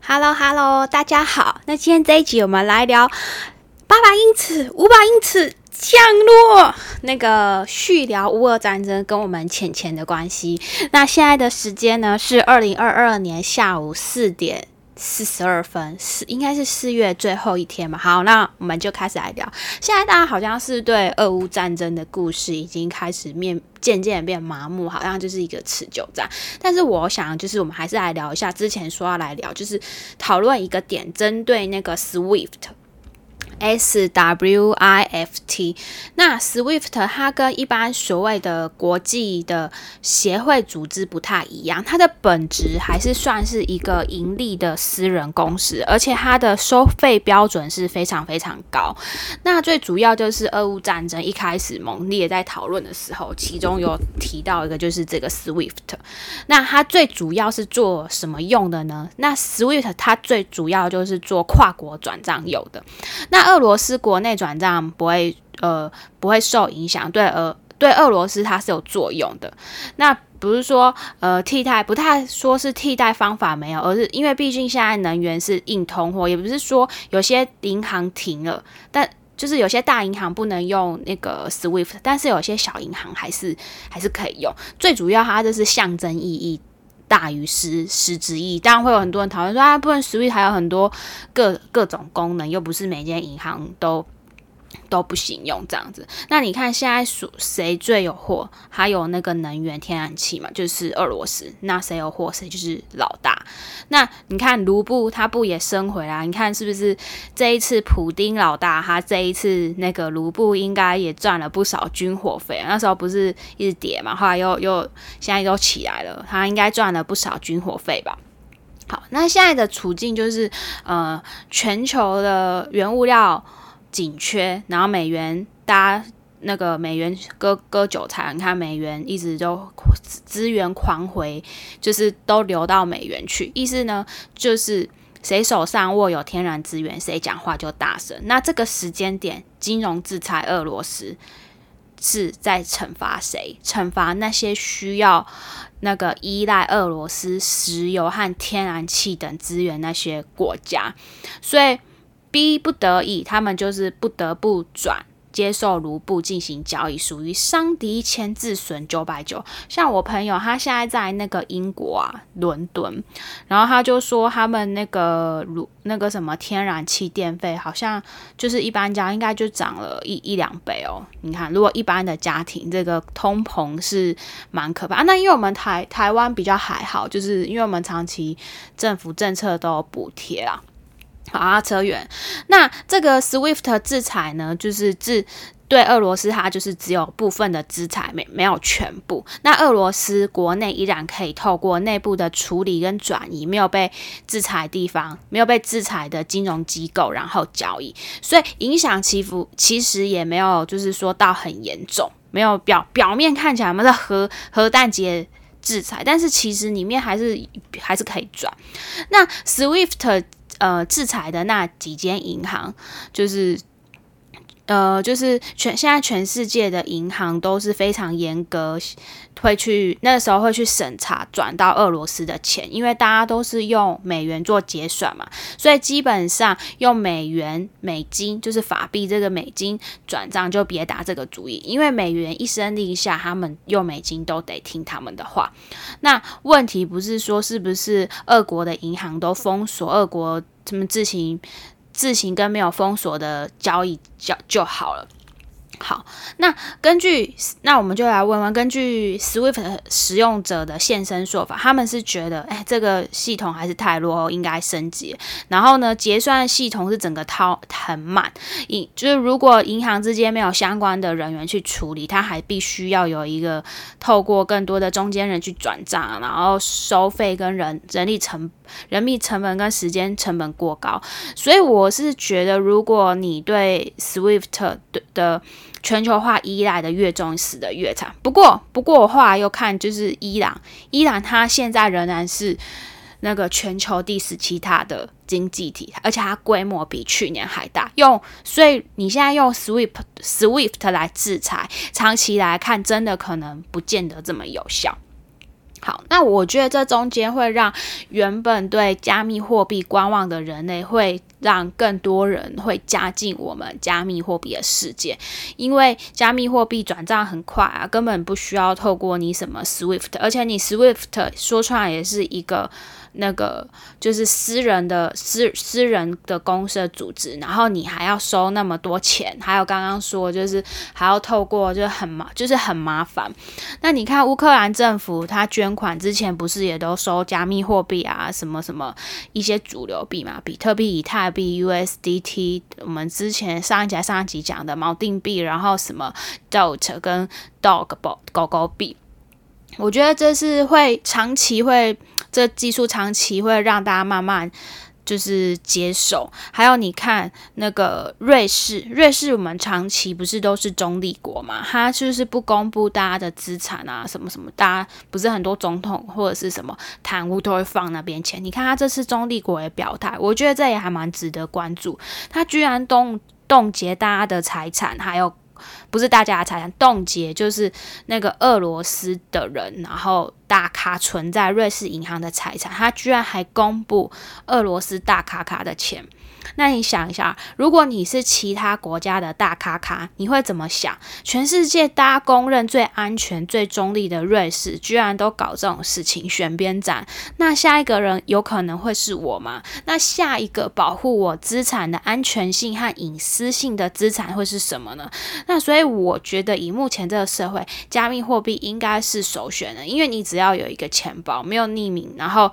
Hello Hello，大家好。那今天这一集我们来聊八百英尺、五百英尺降落，那个续聊乌俄战争跟我们浅浅的关系。那现在的时间呢是二零二二年下午四点四十二分，是应该是四月最后一天嘛？好，那我们就开始来聊。现在大家好像是对俄乌战争的故事已经开始面渐渐变麻木，好像就是一个持久战。但是我想，就是我们还是来聊一下之前说要来聊，就是讨论一个点，针对那个 SWIFT。S W I F T，那 SWIFT 它跟一般所谓的国际的协会组织不太一样，它的本质还是算是一个盈利的私人公司，而且它的收费标准是非常非常高。那最主要就是俄乌战争一开始猛烈在讨论的时候，其中有提到一个就是这个 SWIFT，那它最主要是做什么用的呢？那 SWIFT 它最主要就是做跨国转账用的，那俄罗斯国内转账不会呃不会受影响，对俄对俄罗斯它是有作用的。那不是说呃替代，不太说是替代方法没有，而是因为毕竟现在能源是硬通货，也不是说有些银行停了，但就是有些大银行不能用那个 SWIFT，但是有些小银行还是还是可以用。最主要它就是象征意义。大于十十之一，当然会有很多人讨论说啊，不能 Swift 还有很多各各种功能，又不是每间银行都。都不行用这样子，那你看现在属谁最有货？还有那个能源天然气嘛，就是俄罗斯。那谁有货，谁就是老大。那你看卢布，他不也升回来？你看是不是这一次普丁老大，他这一次那个卢布应该也赚了不少军火费。那时候不是一直跌嘛，后来又又现在又起来了，他应该赚了不少军火费吧？好，那现在的处境就是，呃，全球的原物料。紧缺，然后美元，大家那个美元割割韭菜，你看美元一直都资源狂回，就是都流到美元去。意思呢，就是谁手上握有天然资源，谁讲话就大声。那这个时间点，金融制裁俄罗斯是在惩罚谁？惩罚那些需要那个依赖俄罗斯石油和天然气等资源那些国家，所以。逼不得已，他们就是不得不转接受卢布进行交易，属于伤敌千自损九百九。像我朋友，他现在在那个英国啊，伦敦，然后他就说他们那个卢那个什么天然气电费，好像就是一般家应该就涨了一一两倍哦。你看，如果一般的家庭，这个通膨是蛮可怕。那因为我们台台湾比较还好，就是因为我们长期政府政策都有补贴啊。好啊，扯远。那这个 SWIFT 制裁呢，就是制对俄罗斯，它就是只有部分的制裁，没没有全部。那俄罗斯国内依然可以透过内部的处理跟转移，没有被制裁地方，没有被制裁的金融机构，然后交易，所以影响起伏其实也没有，就是说到很严重，没有表表面看起来我们的核核弹节制裁，但是其实里面还是还是可以转。那 SWIFT。呃，制裁的那几间银行，就是，呃，就是全现在全世界的银行都是非常严格，会去那时候会去审查转到俄罗斯的钱，因为大家都是用美元做结算嘛，所以基本上用美元、美金就是法币这个美金转账就别打这个主意，因为美元一声令下，他们用美金都得听他们的话。那问题不是说是不是俄国的银行都封锁俄国？他们自行、自行跟没有封锁的交易就就好了。好，那根据那我们就来问问，根据 Swift 使用者的现身说法，他们是觉得，哎，这个系统还是太落后，应该升级。然后呢，结算系统是整个套很慢，银就是如果银行之间没有相关的人员去处理，它还必须要有一个透过更多的中间人去转账，然后收费跟人人力成人力成本跟时间成本过高。所以我是觉得，如果你对 Swift 的全球化依赖的越重，死的越惨。不过，不过我后来又看，就是伊朗，伊朗它现在仍然是那个全球第十七大的经济体，而且它规模比去年还大。用，所以你现在用 SWIFT SWIFT 来制裁，长期来看，真的可能不见得这么有效。好，那我觉得这中间会让原本对加密货币观望的人类，会让更多人会加进我们加密货币的世界，因为加密货币转账很快啊，根本不需要透过你什么 SWIFT，而且你 SWIFT 说出来也是一个。那个就是私人的私私人的公司的组织，然后你还要收那么多钱，还有刚刚说就是还要透过，就很麻，就是很麻烦。那你看乌克兰政府他捐款之前不是也都收加密货币啊，什么什么一些主流币嘛，比特币、以太币、USDT，我们之前上一集上一集讲的锚定币，然后什么 Dot 跟 Dog 狗狗币，我觉得这是会长期会。这技术长期会让大家慢慢就是接受，还有你看那个瑞士，瑞士我们长期不是都是中立国嘛？它就是不公布大家的资产啊，什么什么，大家不是很多总统或者是什么贪污都会放那边钱。你看他这次中立国也表态，我觉得这也还蛮值得关注。他居然冻冻结大家的财产，还有。不是大家的财产冻结，就是那个俄罗斯的人，然后大咖存在瑞士银行的财产，他居然还公布俄罗斯大咖咖的钱。那你想一下，如果你是其他国家的大咖咖，你会怎么想？全世界大家公认最安全、最中立的瑞士，居然都搞这种事情，选边站。那下一个人有可能会是我吗？那下一个保护我资产的安全性和隐私性的资产会是什么呢？那所以以我觉得，以目前这个社会，加密货币应该是首选的，因为你只要有一个钱包，没有匿名，然后。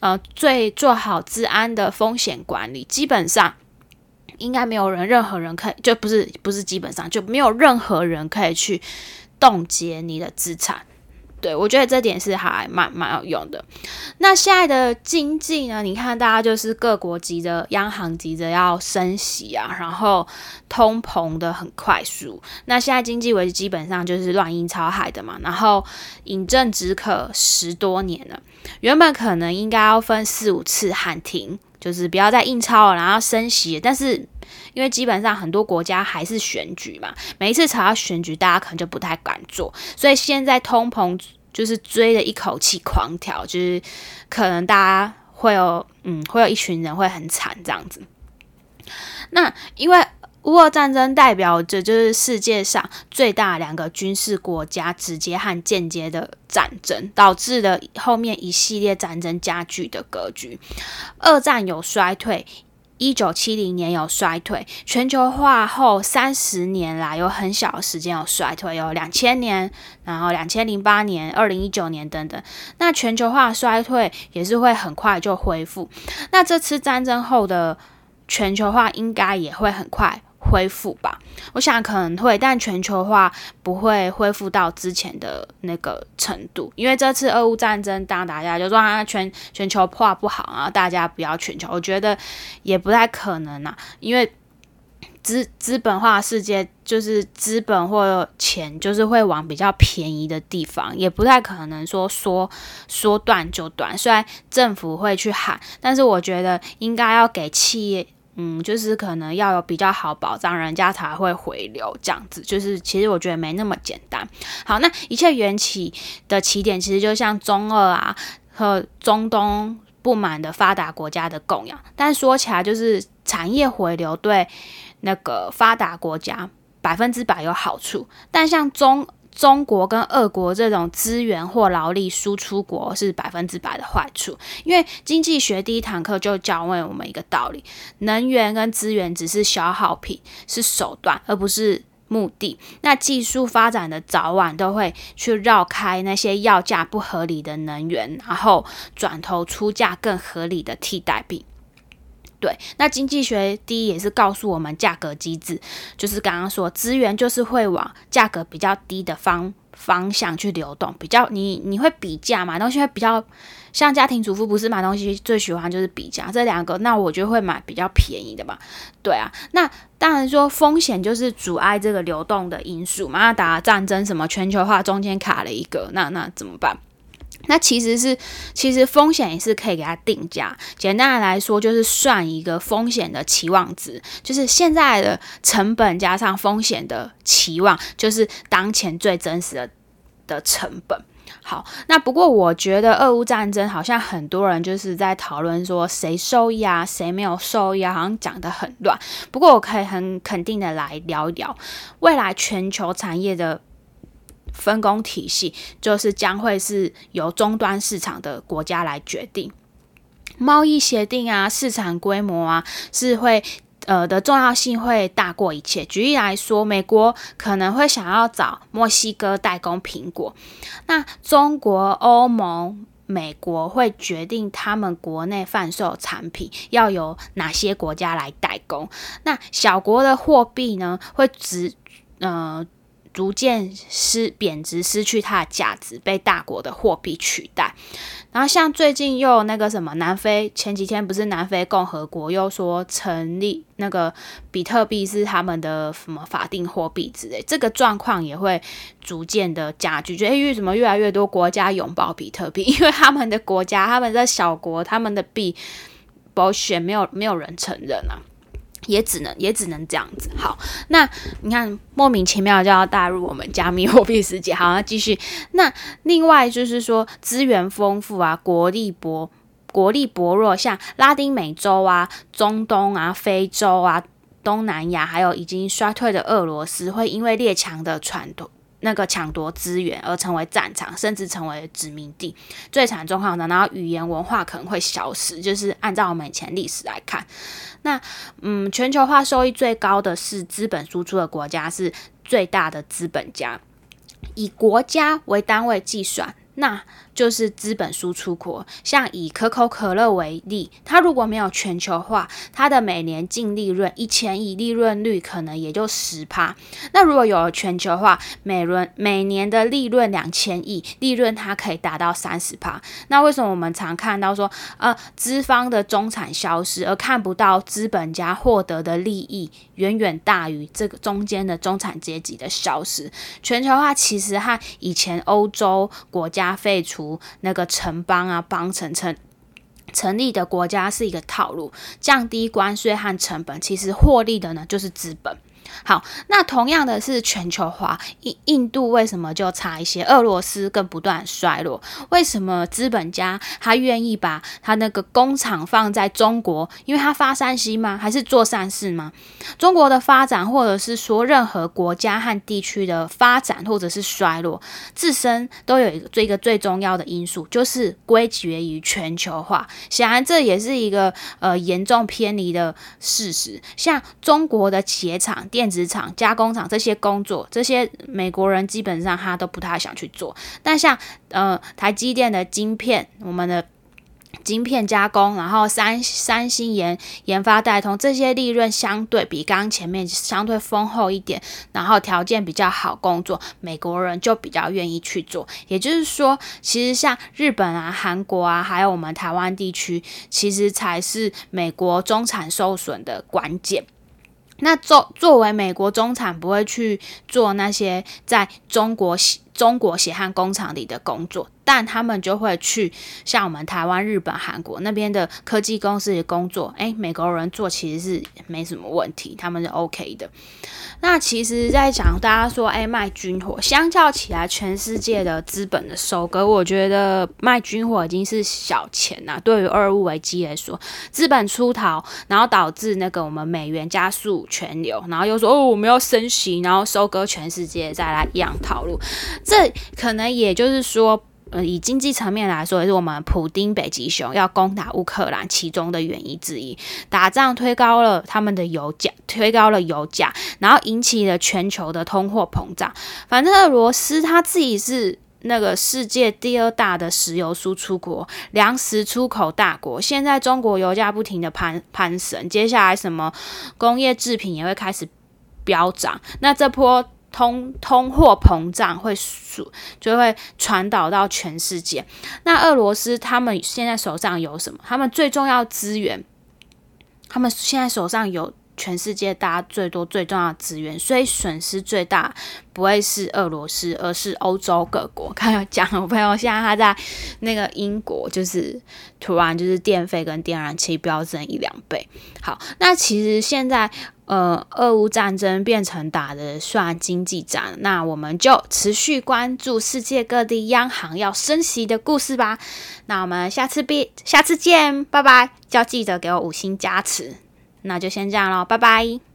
呃，最做好治安的风险管理，基本上应该没有人，任何人可以，就不是不是基本上就没有任何人可以去冻结你的资产。对，我觉得这点是还蛮蛮有用的。那现在的经济呢？你看，大家就是各国急着央行急着要升息啊，然后通膨的很快速。那现在经济为基本上就是乱印钞海的嘛，然后饮鸩止渴十多年了。原本可能应该要分四五次喊停，就是不要再印钞了，然后升息。但是因为基本上很多国家还是选举嘛，每一次吵到选举，大家可能就不太敢做，所以现在通膨就是追着一口气狂跳，就是可能大家会有嗯，会有一群人会很惨这样子。那因为。乌俄战争代表着就是世界上最大两个军事国家直接和间接的战争，导致了后面一系列战争加剧的格局。二战有衰退，一九七零年有衰退，全球化后三十年来有很小的时间有衰退，有两千年，然后两千零八年、二零一九年等等。那全球化衰退也是会很快就恢复。那这次战争后的全球化应该也会很快。恢复吧，我想可能会，但全球化不会恢复到之前的那个程度，因为这次俄乌战争，当大家就说啊全全球化不好啊，大家不要全球，我觉得也不太可能啊，因为资资本化世界就是资本或钱就是会往比较便宜的地方，也不太可能说说说断就断。虽然政府会去喊，但是我觉得应该要给企业。嗯，就是可能要有比较好保障，人家才会回流这样子。就是其实我觉得没那么简单。好，那一切缘起的起点，其实就像中二啊和中东不满的发达国家的供养。但说起来，就是产业回流对那个发达国家百分之百有好处，但像中。中国跟俄国这种资源或劳力输出国是百分之百的坏处，因为经济学第一堂课就教会我们一个道理：能源跟资源只是消耗品，是手段，而不是目的。那技术发展的早晚都会去绕开那些要价不合理的能源，然后转头出价更合理的替代品。对，那经济学第一也是告诉我们价格机制，就是刚刚说资源就是会往价格比较低的方方向去流动，比较你你会比价买东西会比较像家庭主妇不是买东西最喜欢就是比价这两个，那我就会买比较便宜的嘛。对啊，那当然说风险就是阻碍这个流动的因素嘛，那打战争什么全球化中间卡了一个，那那怎么办？那其实是，其实风险也是可以给它定价。简单的来说，就是算一个风险的期望值，就是现在的成本加上风险的期望，就是当前最真实的的成本。好，那不过我觉得俄乌战争好像很多人就是在讨论说谁受益啊，谁没有受益啊，好像讲得很乱。不过我可以很肯定的来聊一聊，未来全球产业的分工体系，就是将会是由终端市场的国家来决定。贸易协定啊，市场规模啊，是会。呃的重要性会大过一切。举例来说，美国可能会想要找墨西哥代工苹果，那中国、欧盟、美国会决定他们国内贩售产品要由哪些国家来代工。那小国的货币呢，会只呃。逐渐失贬值，失去它的价值，被大国的货币取代。然后像最近又那个什么南非，前几天不是南非共和国又说成立那个比特币是他们的什么法定货币之类，这个状况也会逐渐的加剧。就诶，为什么越来越多国家拥抱比特币？因为他们的国家，他们的小国，他们的币保险没有没有人承认啊。也只能也只能这样子。好，那你看莫名其妙就要带入我们加密货币世界。好，那继续。那另外就是说资源丰富啊，国力薄国力薄弱，像拉丁美洲啊、中东啊、非洲啊、东南亚，还有已经衰退的俄罗斯，会因为列强的传统。那个抢夺资源而成为战场，甚至成为殖民地，最惨状况呢？然后语言文化可能会消失，就是按照我们以前历史来看，那嗯，全球化收益最高的是资本输出的国家，是最大的资本家，以国家为单位计算，那。就是资本输出国，像以可口可乐为例，它如果没有全球化，它的每年净利润一千亿，利润率可能也就十趴。那如果有了全球化，每轮每年的利润两千亿，利润它可以达到三十趴。那为什么我们常看到说，呃，资方的中产消失，而看不到资本家获得的利益远远大于这个中间的中产阶级的消失？全球化其实和以前欧洲国家废除。那个城邦啊，邦城城成立的国家是一个套路，降低关税和成本，其实获利的呢就是资本。好，那同样的是全球化，印印度为什么就差一些？俄罗斯更不断衰落，为什么资本家他愿意把他那个工厂放在中国？因为他发善心吗？还是做善事吗？中国的发展，或者是说任何国家和地区的发展，或者是衰落，自身都有一个最一个最重要的因素，就是归结于全球化。显然，这也是一个呃严重偏离的事实。像中国的企业厂电。电子厂、加工厂这些工作，这些美国人基本上他都不太想去做。但像呃台积电的晶片，我们的晶片加工，然后三三星研研发代通，这些利润相对比刚刚前面相对丰厚一点，然后条件比较好，工作美国人就比较愿意去做。也就是说，其实像日本啊、韩国啊，还有我们台湾地区，其实才是美国中产受损的关键。那作作为美国中产，不会去做那些在中国中国血汗工厂里的工作，但他们就会去像我们台湾、日本、韩国那边的科技公司的工作。诶，美国人做其实是没什么问题，他们是 OK 的。那其实，在讲大家说，哎，卖军火，相较起来，全世界的资本的收割，我觉得卖军火已经是小钱呐。对于二物危机来说，资本出逃，然后导致那个我们美元加速全流，然后又说哦，我们要升息，然后收割全世界，再来一样套路。这可能也就是说。呃，以经济层面来说，也是我们普丁北极熊要攻打乌克兰其中的原因之一。打仗推高了他们的油价，推高了油价，然后引起了全球的通货膨胀。反正俄罗斯他自己是那个世界第二大的石油输出国，粮食出口大国。现在中国油价不停的攀攀升，接下来什么工业制品也会开始飙涨。那这波。通通货膨胀会输就会传导到全世界。那俄罗斯他们现在手上有什么？他们最重要资源，他们现在手上有全世界大家最多最重要的资源，所以损失最大不会是俄罗斯，而是欧洲各国。看讲我朋友现在他在那个英国，就是突然就是电费跟电燃气飙升一两倍。好，那其实现在呃，俄乌战争变成打的算经济战，那我们就持续关注世界各地央行要升息的故事吧。那我们下次必下次见，拜拜！要记得给我五星加持。那就先这样喽，拜拜。